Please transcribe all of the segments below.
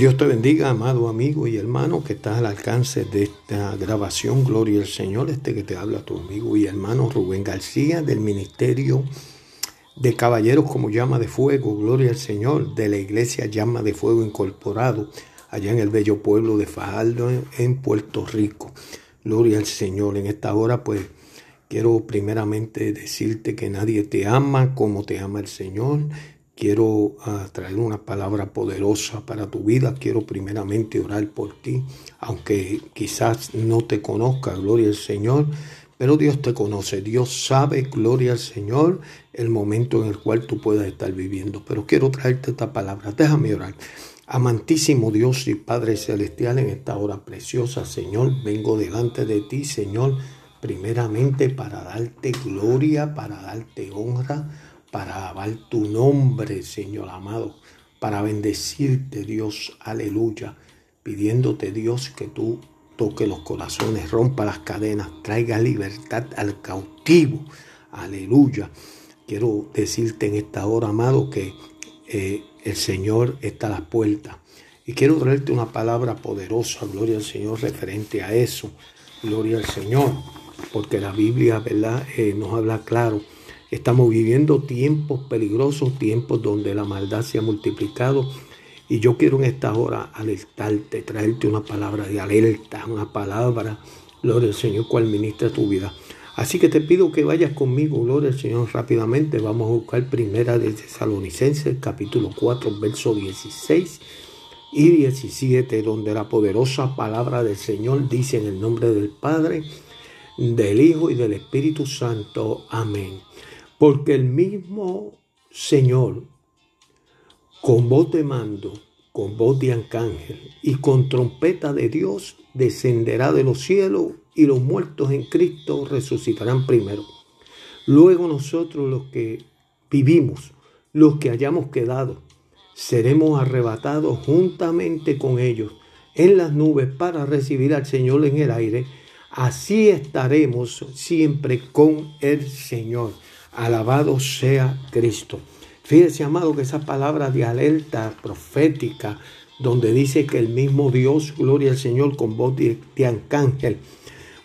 Dios te bendiga, amado amigo y hermano que estás al alcance de esta grabación. Gloria al Señor, este que te habla tu amigo y hermano Rubén García del Ministerio de Caballeros como Llama de Fuego. Gloria al Señor de la Iglesia Llama de Fuego Incorporado allá en el bello pueblo de Fajardo en Puerto Rico. Gloria al Señor. En esta hora pues quiero primeramente decirte que nadie te ama como te ama el Señor Quiero ah, traer una palabra poderosa para tu vida. Quiero primeramente orar por ti, aunque quizás no te conozca, gloria al Señor, pero Dios te conoce. Dios sabe, gloria al Señor, el momento en el cual tú puedas estar viviendo. Pero quiero traerte esta palabra. Déjame orar. Amantísimo Dios y Padre Celestial, en esta hora preciosa, Señor, vengo delante de ti, Señor, primeramente para darte gloria, para darte honra para alabar tu nombre, Señor amado, para bendecirte, Dios, aleluya, pidiéndote, Dios, que tú toque los corazones, rompa las cadenas, traiga libertad al cautivo, aleluya. Quiero decirte en esta hora, amado, que eh, el Señor está a las puertas. Y quiero traerte una palabra poderosa, gloria al Señor, referente a eso. Gloria al Señor, porque la Biblia, ¿verdad?, eh, nos habla claro Estamos viviendo tiempos peligrosos, tiempos donde la maldad se ha multiplicado. Y yo quiero en esta hora alertarte, traerte una palabra de alerta, una palabra, gloria al Señor, cual ministra tu vida. Así que te pido que vayas conmigo, gloria al Señor, rápidamente. Vamos a buscar primera de Tesalonicenses, capítulo 4, verso 16 y 17, donde la poderosa palabra del Señor dice en el nombre del Padre, del Hijo y del Espíritu Santo. Amén. Porque el mismo Señor, con voz de mando, con voz de arcángel y con trompeta de Dios, descenderá de los cielos y los muertos en Cristo resucitarán primero. Luego nosotros los que vivimos, los que hayamos quedado, seremos arrebatados juntamente con ellos en las nubes para recibir al Señor en el aire. Así estaremos siempre con el Señor. Alabado sea Cristo. Fíjese, amado, que esa palabra de alerta profética, donde dice que el mismo Dios, gloria al Señor, con voz de, arcángel,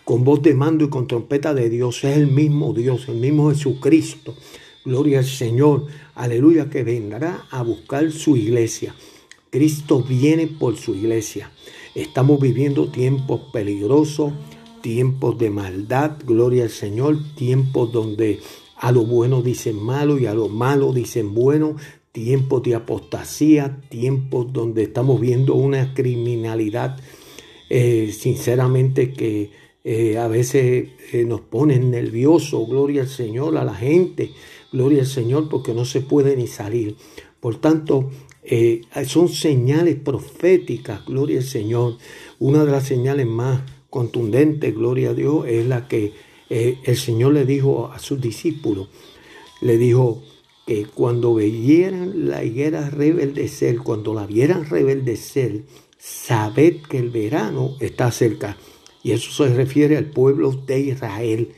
con voz de mando y con trompeta de Dios, es el mismo Dios, el mismo Jesucristo. Gloria al Señor, aleluya, que vendrá a buscar su iglesia. Cristo viene por su iglesia. Estamos viviendo tiempos peligrosos, tiempos de maldad, gloria al Señor, tiempos donde a lo bueno dicen malo y a lo malo dicen bueno. Tiempos de apostasía, tiempos donde estamos viendo una criminalidad, eh, sinceramente, que eh, a veces eh, nos pone nervioso. Gloria al Señor, a la gente. Gloria al Señor, porque no se puede ni salir. Por tanto, son señales proféticas, gloria al Señor. Una de las señales más contundentes, gloria a Dios, es la que eh, el Señor le dijo a sus discípulos, le dijo que cuando vieran la higuera rebeldecer, cuando la vieran rebeldecer, sabed que el verano está cerca. Y eso se refiere al pueblo de Israel.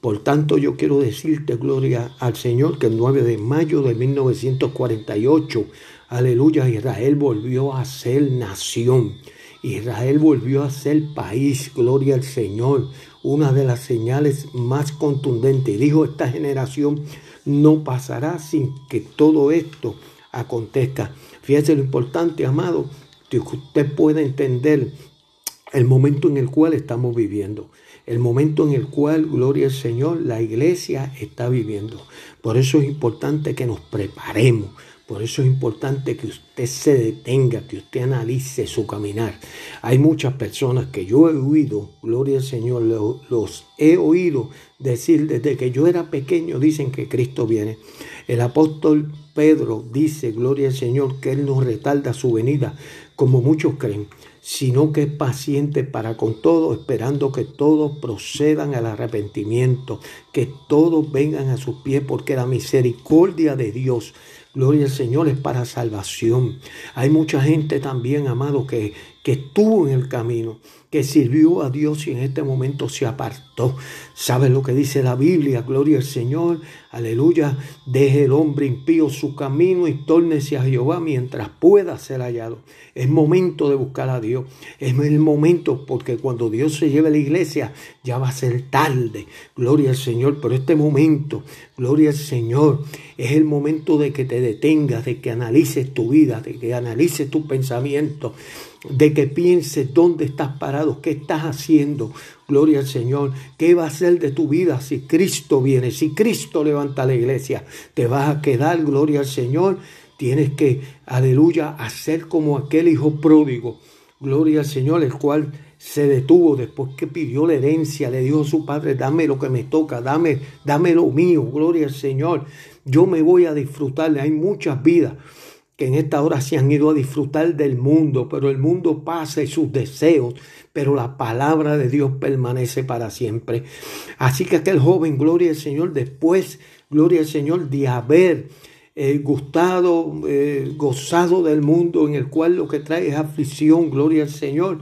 Por tanto, yo quiero decirte, gloria al Señor, que el 9 de mayo de 1948, aleluya, Israel volvió a ser nación. Israel volvió a ser país, gloria al Señor una de las señales más contundentes. Dijo, esta generación no pasará sin que todo esto acontezca. Fíjese lo importante, amado, que usted pueda entender el momento en el cual estamos viviendo, el momento en el cual, gloria al Señor, la iglesia está viviendo. Por eso es importante que nos preparemos, por eso es importante que usted se detenga, que usted analice su caminar. Hay muchas personas que yo he oído, gloria al Señor, los he oído decir desde que yo era pequeño, dicen que Cristo viene. El apóstol Pedro dice, gloria al Señor, que Él no retarda su venida, como muchos creen, sino que es paciente para con todo, esperando que todos procedan al arrepentimiento, que todos vengan a sus pies, porque la misericordia de Dios Gloria al Señor es para salvación. Hay mucha gente también, amado, que, que estuvo en el camino, que sirvió a Dios y en este momento se apartó. ¿Sabes lo que dice la Biblia? Gloria al Señor, aleluya. Deje el hombre impío su camino y tórnese a Jehová mientras pueda ser hallado. Es momento de buscar a Dios. Es el momento porque cuando Dios se lleve a la iglesia ya va a ser tarde. Gloria al Señor. Pero este momento, gloria al Señor, es el momento de que te detengas, de que analices tu vida, de que analices tu pensamiento de que pienses dónde estás parado, qué estás haciendo. Gloria al Señor. ¿Qué va a ser de tu vida si Cristo viene? Si Cristo levanta la iglesia, te vas a quedar, gloria al Señor. Tienes que, aleluya, hacer como aquel hijo pródigo. Gloria al Señor, el cual se detuvo después que pidió la herencia, le dijo a su padre, dame lo que me toca, dame, dame lo mío, gloria al Señor. Yo me voy a disfrutar, hay muchas vidas que en esta hora se han ido a disfrutar del mundo, pero el mundo pasa y sus deseos, pero la palabra de Dios permanece para siempre. Así que aquel joven, gloria al Señor, después, gloria al Señor, de haber eh, gustado, eh, gozado del mundo en el cual lo que trae es aflicción, gloria al Señor,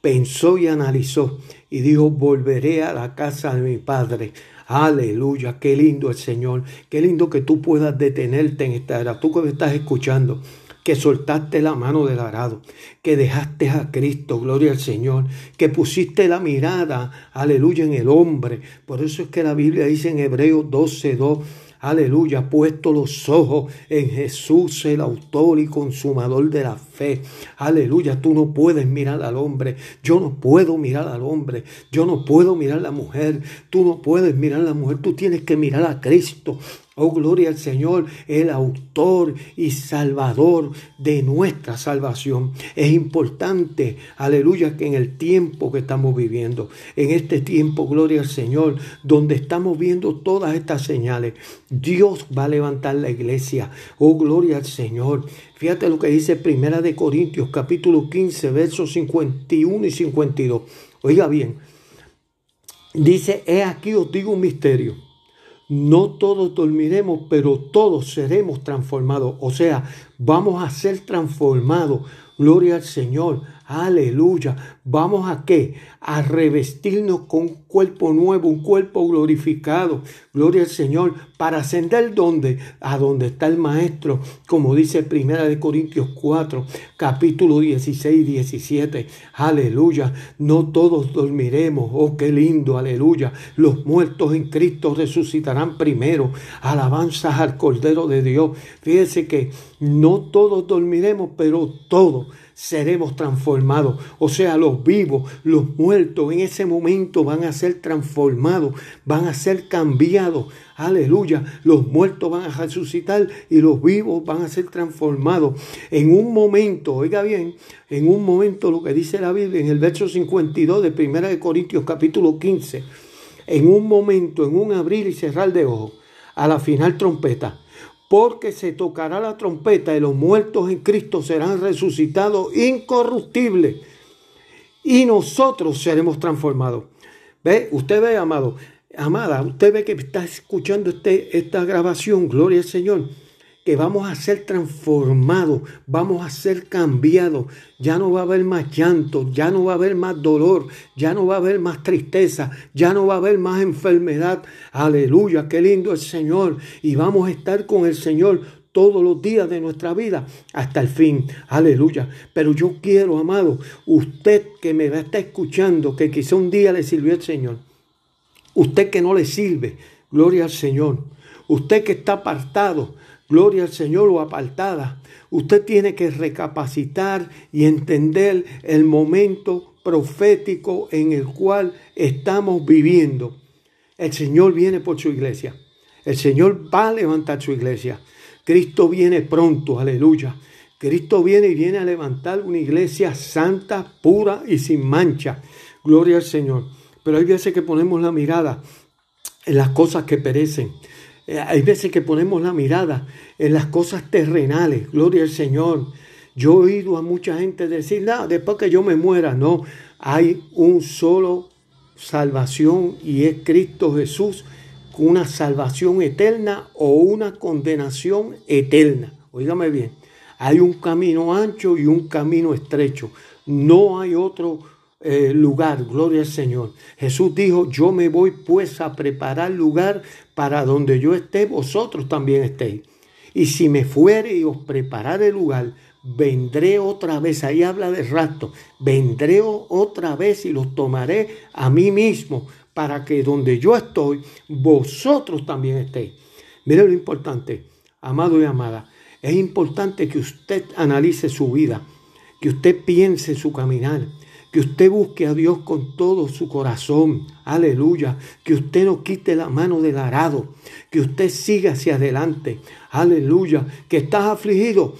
pensó y analizó y dijo, volveré a la casa de mi padre Aleluya, qué lindo el Señor. Qué lindo que tú puedas detenerte en esta era. Tú que me estás escuchando, que soltaste la mano del arado, que dejaste a Cristo, gloria al Señor, que pusiste la mirada, aleluya, en el hombre. Por eso es que la Biblia dice en Hebreos 12:2 aleluya, puesto los ojos en Jesús, el autor y consumador de la fe. Aleluya, tú no puedes mirar al hombre, yo no puedo mirar al hombre, yo no puedo mirar a la mujer, tú no puedes mirar a la mujer, tú tienes que mirar a Cristo. Oh, gloria al Señor, el autor y salvador de nuestra salvación. Es importante, aleluya, que en el tiempo que estamos viviendo, en este tiempo, gloria al Señor, donde estamos viendo todas estas señales, Dios va a levantar la iglesia. Oh, gloria al Señor. Fíjate lo que dice Primera de Corintios, capítulo 15, versos 51 y 52. Oiga bien, dice, he aquí os digo un misterio no todos dormiremos, pero todos seremos transformados. O sea, vamos a ser transformados. Gloria al Señor. Aleluya. ¿Vamos a qué? A revestirnos con un cuerpo nuevo, un cuerpo glorificado. Gloria al Señor. Para ascender donde? A donde está el Maestro. Como dice Primera de Corintios 4, capítulo 16 y 17. Aleluya. No todos dormiremos. Oh, qué lindo. Aleluya. Los muertos en Cristo resucitarán primero. Alabanzas al Cordero de Dios. Fíjese que no todos dormiremos, pero todos seremos transformados. O sea, los vivos, los muertos en ese momento van a ser transformados, van a ser cambiados. Aleluya. Los muertos van a resucitar y los vivos van a ser transformados. En un momento, oiga bien, en un momento lo que dice la Biblia en el verso 52 de 1 de Corintios capítulo 15. En un momento, en un abrir y cerrar de ojos, a la final trompeta porque se tocará la trompeta y los muertos en Cristo serán resucitados incorruptibles y nosotros seremos transformados. ¿Ve? Usted ve, amado, amada, usted ve que está escuchando este, esta grabación, gloria al Señor que vamos a ser transformados, vamos a ser cambiados. Ya no va a haber más llanto, ya no va a haber más dolor, ya no va a haber más tristeza, ya no va a haber más enfermedad. Aleluya, qué lindo el Señor. Y vamos a estar con el Señor todos los días de nuestra vida hasta el fin. Aleluya. Pero yo quiero, amado, usted que me está escuchando, que quizá un día le sirvió el Señor, usted que no le sirve, gloria al Señor. Usted que está apartado, gloria al Señor o apartada. Usted tiene que recapacitar y entender el momento profético en el cual estamos viviendo. El Señor viene por su iglesia. El Señor va a levantar su iglesia. Cristo viene pronto, aleluya. Cristo viene y viene a levantar una iglesia santa, pura y sin mancha. Gloria al Señor. Pero hay veces que ponemos la mirada en las cosas que perecen. Eh, hay veces que ponemos la mirada en las cosas terrenales, gloria al Señor. Yo he oído a mucha gente decir, no, después que yo me muera, no, hay un solo salvación y es Cristo Jesús, una salvación eterna o una condenación eterna. Óigame bien, Hay un camino ancho y un camino estrecho. No hay otro eh, lugar, gloria al Señor. Jesús dijo, yo me voy pues a preparar lugar para donde yo esté, vosotros también estéis. Y si me fuere y os preparare lugar, vendré otra vez, ahí habla de rato, vendré otra vez y los tomaré a mí mismo para que donde yo estoy, vosotros también estéis. Mire lo importante, amado y amada, es importante que usted analice su vida, que usted piense su caminar, que usted busque a Dios con todo su corazón, aleluya, que usted no quite la mano del arado, que usted siga hacia adelante, aleluya, que estás afligido,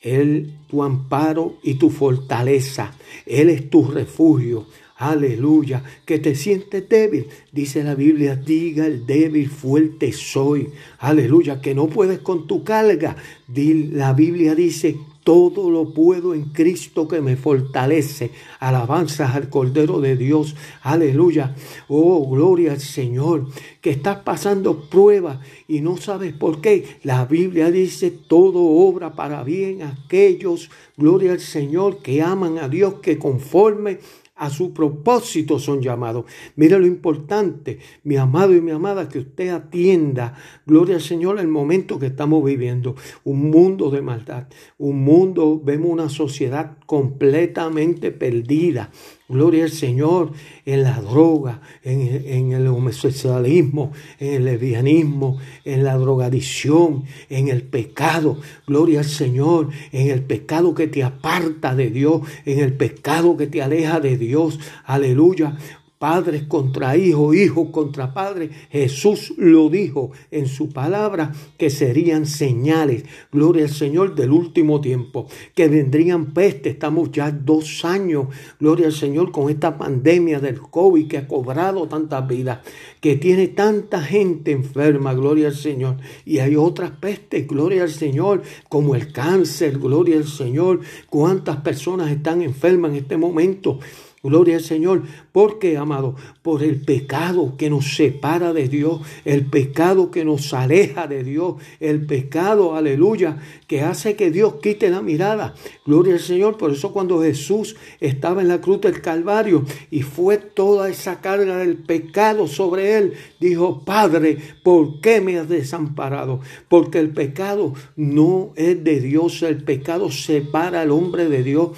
Él tu amparo y tu fortaleza, Él es tu refugio, Aleluya, que te sientes débil. Dice la Biblia, diga el débil, fuerte soy. Aleluya, que no puedes con tu carga. La Biblia dice, todo lo puedo en Cristo que me fortalece. Alabanzas al Cordero de Dios. Aleluya. Oh, gloria al Señor. Que estás pasando pruebas y no sabes por qué. La Biblia dice, todo obra para bien aquellos, gloria al Señor, que aman a Dios, que conforme a su propósito son llamados. Mira lo importante, mi amado y mi amada, que usted atienda, gloria al Señor, el momento que estamos viviendo. Un mundo de maldad, un mundo, vemos una sociedad completamente perdida. Gloria al Señor en la droga, en, el homosexualismo, en el lesbianismo, en la drogadicción, en el pecado. Gloria al Señor en el pecado que te aparta de Dios, en el pecado que te aleja de Dios. Aleluya padres contra hijos, hijos contra padres. Jesús lo dijo en su palabra que serían señales, gloria al Señor, del último tiempo, que vendrían peste. Estamos ya dos años, gloria al Señor, con esta pandemia del COVID que ha cobrado tantas vidas, que tiene tanta gente enferma, gloria al Señor. Y hay otras pestes, gloria al Señor, como el cáncer, gloria al Señor. ¿Cuántas personas están enfermas en este momento? Gloria al Señor. porque amado? Por el pecado que nos separa de Dios, el pecado que nos aleja de Dios, el pecado, aleluya, que hace que Dios quite la mirada. Gloria al Señor. Por eso cuando Jesús estaba en la cruz del Calvario y fue toda esa carga del pecado sobre él, dijo, Padre, ¿por qué me has desamparado? Porque el pecado no es de Dios, el pecado separa al hombre de Dios.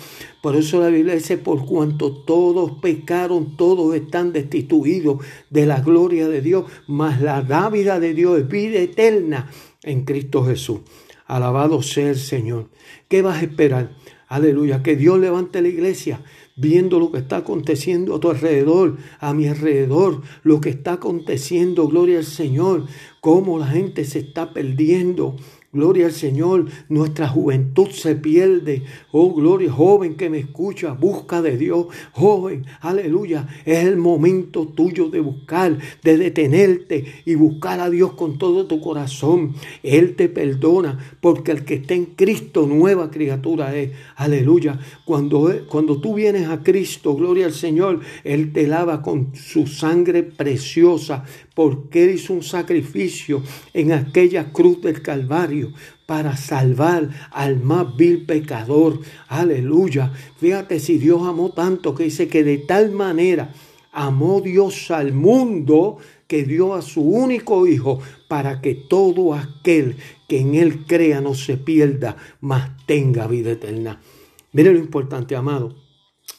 Por eso la Biblia dice, por cuanto todos pecaron, todos están destituidos de la gloria de Dios, mas la dávida de Dios es vida eterna en Cristo Jesús. Alabado sea el Señor. ¿Qué vas a esperar? Aleluya, que Dios levante la iglesia viendo lo que está aconteciendo a tu alrededor, a mi alrededor, lo que está aconteciendo, gloria al Señor, cómo la gente se está perdiendo, Gloria al Señor, nuestra juventud se pierde. Oh, gloria, joven que me escucha, busca de Dios. Joven, aleluya, es el momento tuyo de buscar, de detenerte y buscar a Dios con todo tu corazón. Él te perdona porque el que está en Cristo, nueva criatura es. Aleluya. Cuando, cuando tú vienes a Cristo, gloria al Señor, Él te lava con su sangre preciosa porque Él hizo un sacrificio en aquella cruz del Calvario para salvar al más vil pecador. Aleluya. Fíjate si Dios amó tanto que dice que de tal manera amó Dios al mundo que dio a su único Hijo para que todo aquel que en Él crea no se pierda, mas tenga vida eterna. Mire lo importante, amado.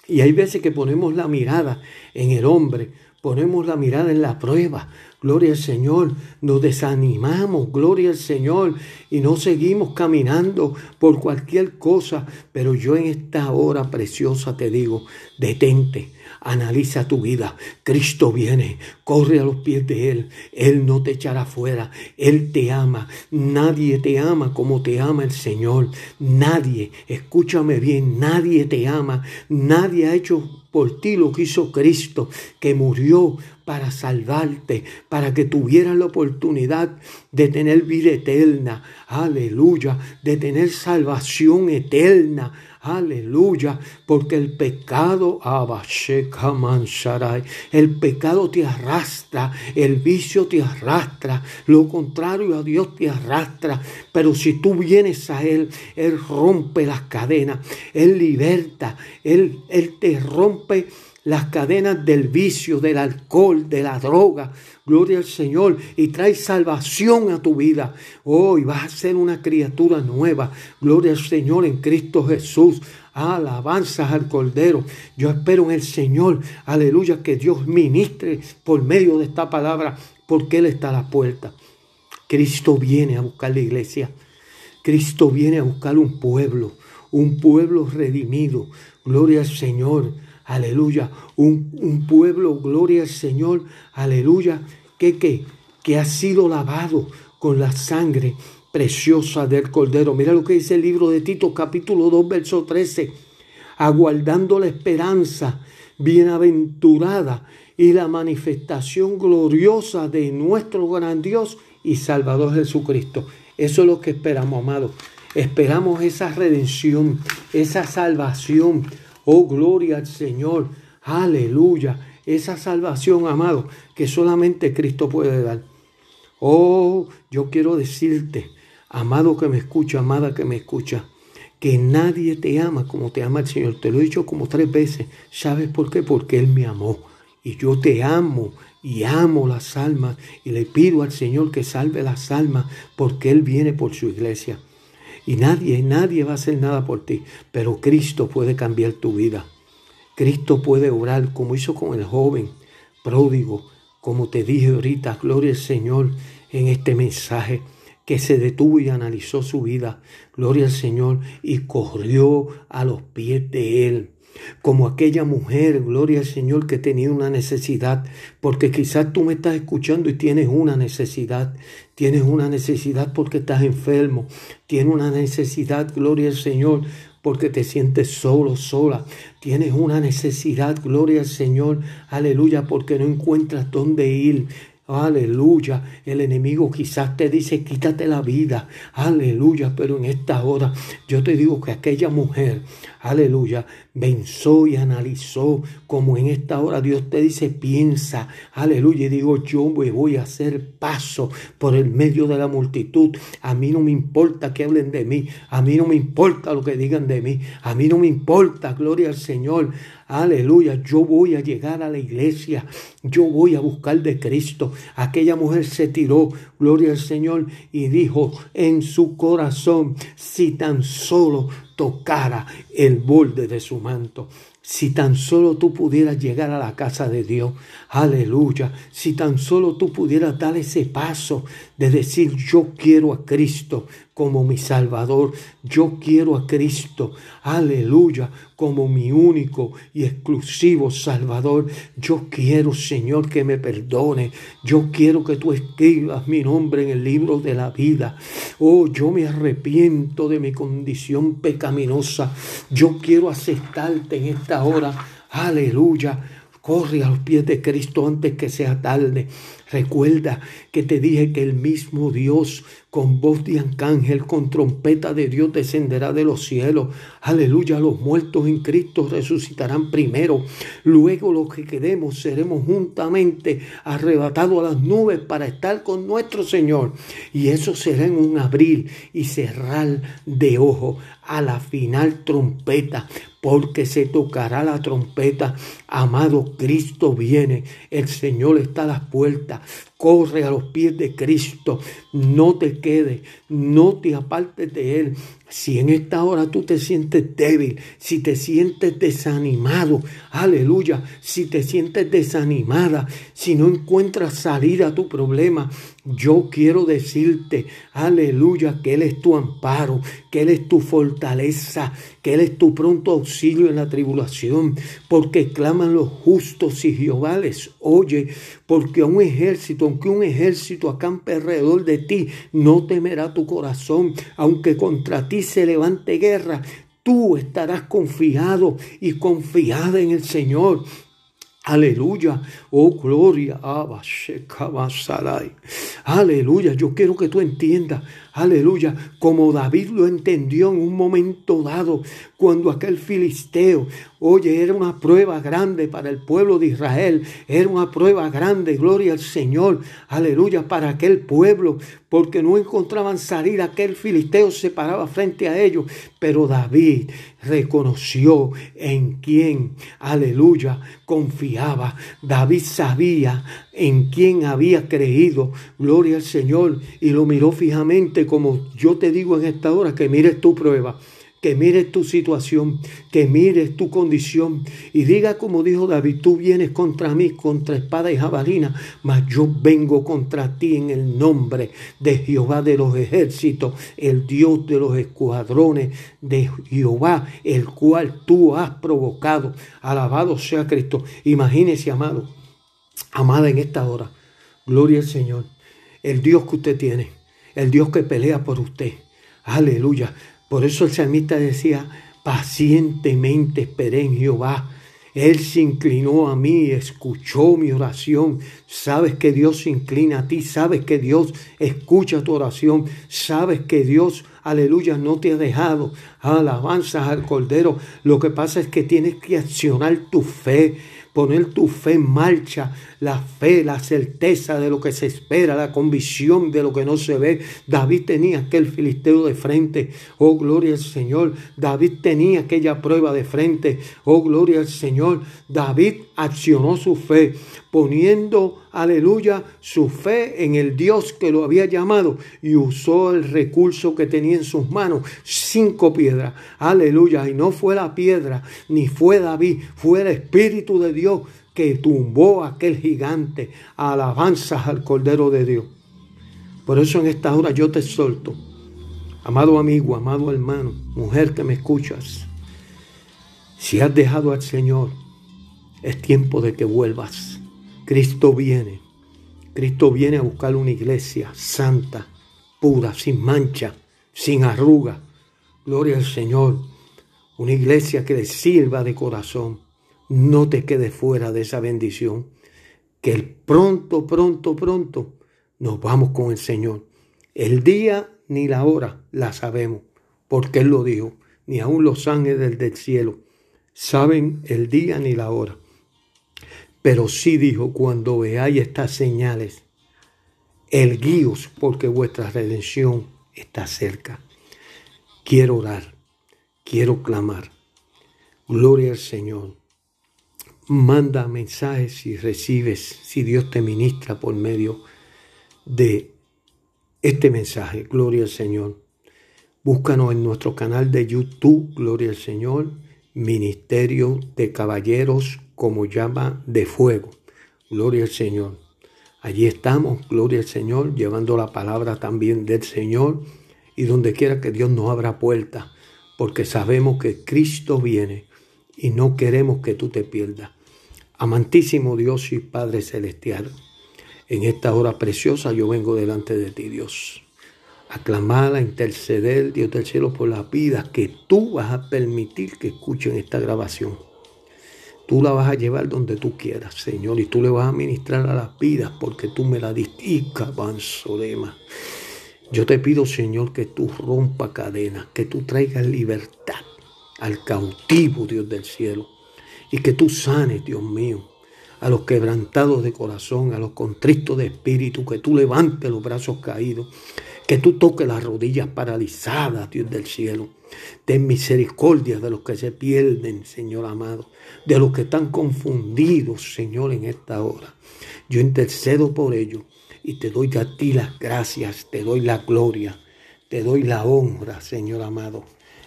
Y hay veces que ponemos la mirada en el hombre, ponemos la mirada en la prueba. Gloria al Señor, nos desanimamos, gloria al Señor, y no seguimos caminando por cualquier cosa. Pero yo en esta hora preciosa te digo, detente, Analiza tu vida. Cristo viene. Corre a los pies de Él. Él no te echará fuera. Él te ama. Nadie te ama como te ama el Señor. Nadie, escúchame bien, nadie te ama. Nadie ha hecho por ti lo que hizo Cristo, que murió para salvarte, para que tuvieras la oportunidad de tener vida eterna. Aleluya, de tener salvación eterna. Aleluya, porque el pecado, el pecado te arrastra, el vicio te arrastra, lo contrario a Dios te arrastra. Pero si tú vienes a Él, Él rompe las cadenas, Él liberta, Él, Él te rompe las cadenas del vicio, del alcohol, de la droga. Gloria al Señor y trae salvación a tu vida. Hoy vas a ser una criatura nueva. Gloria al Señor en Cristo Jesús. Alabanzas al Cordero. Yo espero en el Señor. Aleluya. Que Dios ministre por medio de esta palabra porque Él está a la puerta. Cristo viene a buscar la iglesia. Cristo viene a buscar un pueblo. Un pueblo redimido. Gloria al Señor aleluya, un, pueblo, gloria al Señor, aleluya, que, que, ha sido lavado con la sangre preciosa del Cordero. Mira lo que dice el libro de Tito capítulo 2, verso 13, aguardando la esperanza bienaventurada y la manifestación gloriosa de nuestro gran Dios y Salvador Jesucristo. Eso es lo que esperamos, amados. Esperamos esa redención, esa salvación, Oh, gloria al Señor. Aleluya. Esa salvación, amado, que solamente Cristo puede dar. Oh, yo quiero decirte, amado que me escucha, amada que me escucha, que nadie te ama como te ama el Señor. Te lo he dicho como tres veces. ¿Sabes por qué? Porque Él me amó. Y yo te amo y amo las almas y le pido al Señor que salve las almas porque Él viene por su iglesia. Y nadie, nadie va a hacer nada por ti. Pero Cristo puede cambiar tu vida. Cristo puede orar como hizo con el joven pródigo. Como te dije ahorita, gloria al Señor en este mensaje que se detuvo y analizó su vida, gloria al Señor, y corrió a los pies de Él como aquella mujer, gloria al Señor, que tenía una necesidad, porque quizás tú me estás escuchando y tienes una necesidad, tienes una necesidad porque estás enfermo, tienes una necesidad, gloria al Señor, porque te sientes solo, sola. Tienes una necesidad, gloria al Señor, aleluya, porque no encuentras dónde ir. Aleluya. El enemigo quizás te dice, quítate la vida. Aleluya. Pero en esta hora yo te digo que aquella mujer, aleluya, pensó y analizó como en esta hora Dios te dice, piensa. Aleluya. Y digo, yo me voy a hacer paso por el medio de la multitud. A mí no me importa que hablen de mí. A mí no me importa lo que digan de mí. A mí no me importa, gloria al Señor. Aleluya, yo voy a llegar a la iglesia, yo voy a buscar de Cristo. Aquella mujer se tiró, gloria al Señor, y dijo en su corazón, si tan solo tocara el borde de su manto. Si tan solo tú pudieras llegar a la casa de Dios, aleluya. Si tan solo tú pudieras dar ese paso de decir, yo quiero a Cristo como mi Salvador, yo quiero a Cristo, aleluya, como mi único y exclusivo Salvador. Yo quiero, Señor, que me perdone. Yo quiero que tú escribas mi nombre en el libro de la vida. Oh, yo me arrepiento de mi condición pecaminosa. Yo quiero aceptarte en esta hora. Aleluya. Corre a los pies de Cristo antes que sea tarde. Recuerda que te dije que el mismo Dios con voz de arcángel, con trompeta de Dios descenderá de los cielos. Aleluya, los muertos en Cristo resucitarán primero. Luego los que quedemos seremos juntamente arrebatados a las nubes para estar con nuestro Señor. Y eso será en un abril y cerrar de ojo a la final trompeta porque se tocará la trompeta. Amado, Cristo viene, el Señor está a las puertas. Corre a los pies de Cristo, no te quedes, no te apartes de Él. Si en esta hora tú te sientes débil, si te sientes desanimado, aleluya, si te sientes desanimada, si no encuentras salida a tu problema, yo quiero decirte, aleluya, que Él es tu amparo, que Él es tu fortaleza, que Él es tu pronto auxilio en la tribulación, porque claman los justos y Jehová les oye, porque un ejército, aunque un ejército acampe alrededor de ti, no temerá tu corazón, aunque contra ti se levante guerra, tú estarás confiado y confiada en el Señor. Aleluya. Oh, gloria. Aleluya. Yo quiero que tú entiendas. Aleluya. Como David lo entendió en un momento dado, cuando aquel filisteo, oye, era una prueba grande para el pueblo de Israel. Era una prueba grande. Gloria al Señor. Aleluya. Para aquel pueblo. Porque no encontraban salida. Aquel filisteo se paraba frente a ellos. Pero David reconoció en quién, aleluya, confiaba. David sabía en quién había creído. Gloria al Señor. Y lo miró fijamente como yo te digo en esta hora, que mires tu prueba que mires tu situación, que mires tu condición y diga como dijo David, tú vienes contra mí, contra espada y jabalina, mas yo vengo contra ti en el nombre de Jehová de los ejércitos, el Dios de los escuadrones de Jehová, el cual tú has provocado. Alabado sea Cristo. Imagínese, amado, amada en esta hora, gloria al Señor, el Dios que usted tiene, el Dios que pelea por usted. Aleluya. Por eso el salmista decía, pacientemente esperé en Jehová. Él se inclinó a mí, escuchó mi oración. Sabes que Dios se inclina a ti, sabes que Dios escucha tu oración, sabes que Dios, aleluya, no te ha dejado. Alabanzas al Cordero. Lo que pasa es que tienes que accionar tu fe poner tu fe en marcha, la fe, la certeza de lo que se espera, la convicción de lo que no se ve. David tenía aquel filisteo de frente, oh gloria al Señor. David tenía aquella prueba de frente, oh gloria al Señor. David accionó su fe, poniendo, aleluya, su fe en el Dios que lo había llamado y usó el recurso que tenía en sus manos, cinco piedras, aleluya. Y no fue la piedra, ni fue David, fue el Espíritu de Dios que tumbó a aquel gigante. Alabanzas al Cordero de Dios. Por eso en esta hora yo te exhorto, amado amigo, amado hermano, mujer que me escuchas, si has dejado al Señor, es tiempo de que vuelvas. Cristo viene. Cristo viene a buscar una iglesia santa, pura, sin mancha, sin arruga. Gloria al Señor. Una iglesia que le sirva de corazón no te quedes fuera de esa bendición, que el pronto, pronto, pronto nos vamos con el Señor. El día ni la hora la sabemos, porque Él lo dijo, ni aun los ángeles del cielo saben el día ni la hora. Pero sí dijo, cuando veáis estas señales, el guíos, porque vuestra redención está cerca. Quiero orar, quiero clamar. Gloria al Señor manda mensajes si recibes, si Dios te ministra por medio de este mensaje. Gloria al Señor. Búscanos en nuestro canal de YouTube, Gloria al Señor, Ministerio de Caballeros como llama de fuego. Gloria al Señor. Allí estamos, gloria al Señor, llevando la palabra también del Señor y donde quiera que Dios nos abra puertas, porque sabemos que Cristo viene y no queremos que tú te pierdas. Amantísimo Dios y Padre Celestial, en esta hora preciosa yo vengo delante de ti, Dios, a clamar, a interceder, Dios del cielo, por las vidas que tú vas a permitir que escuchen esta grabación. Tú la vas a llevar donde tú quieras, Señor, y tú le vas a ministrar a las vidas porque tú me la diste. Yo te pido, Señor, que tú rompa cadenas, que tú traigas libertad al cautivo, Dios del cielo, y que tú sanes, Dios mío, a los quebrantados de corazón, a los contristos de espíritu, que tú levantes los brazos caídos, que tú toques las rodillas paralizadas, Dios del cielo. Ten misericordia de los que se pierden, Señor amado, de los que están confundidos, Señor, en esta hora. Yo intercedo por ellos y te doy a ti las gracias, te doy la gloria, te doy la honra, Señor amado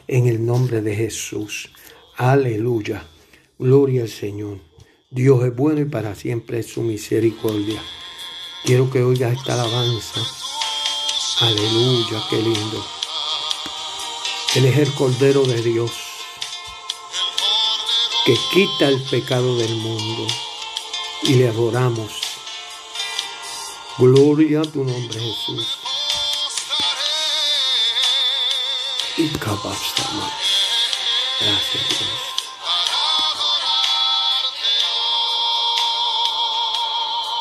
en el nombre de Jesús. Aleluya. Gloria al Señor. Dios es bueno y para siempre es su misericordia. Quiero que oigas esta alabanza. Aleluya, qué lindo. Él es el Cordero de Dios que quita el pecado del mundo y le adoramos. Gloria a tu nombre, Jesús. y capaz Gracias,